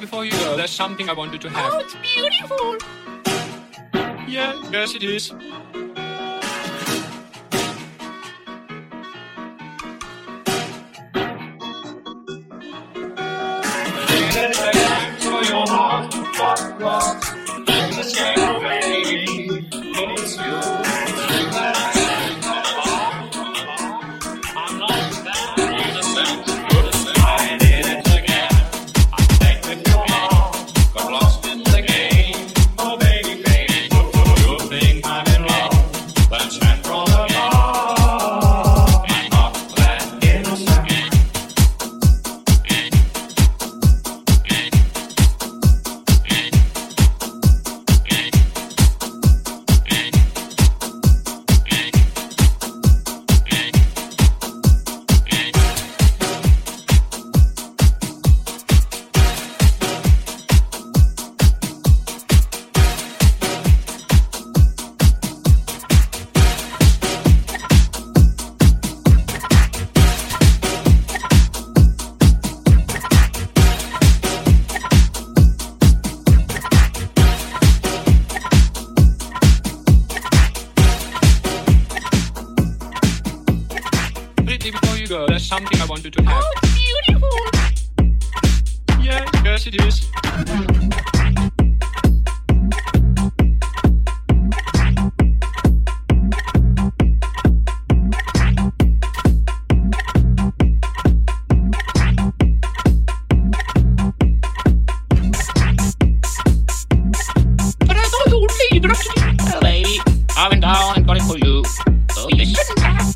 Before you go, there's something I wanted to have. Oh, it's beautiful. Yeah, yes, it is. down, I'm gonna you. Uh,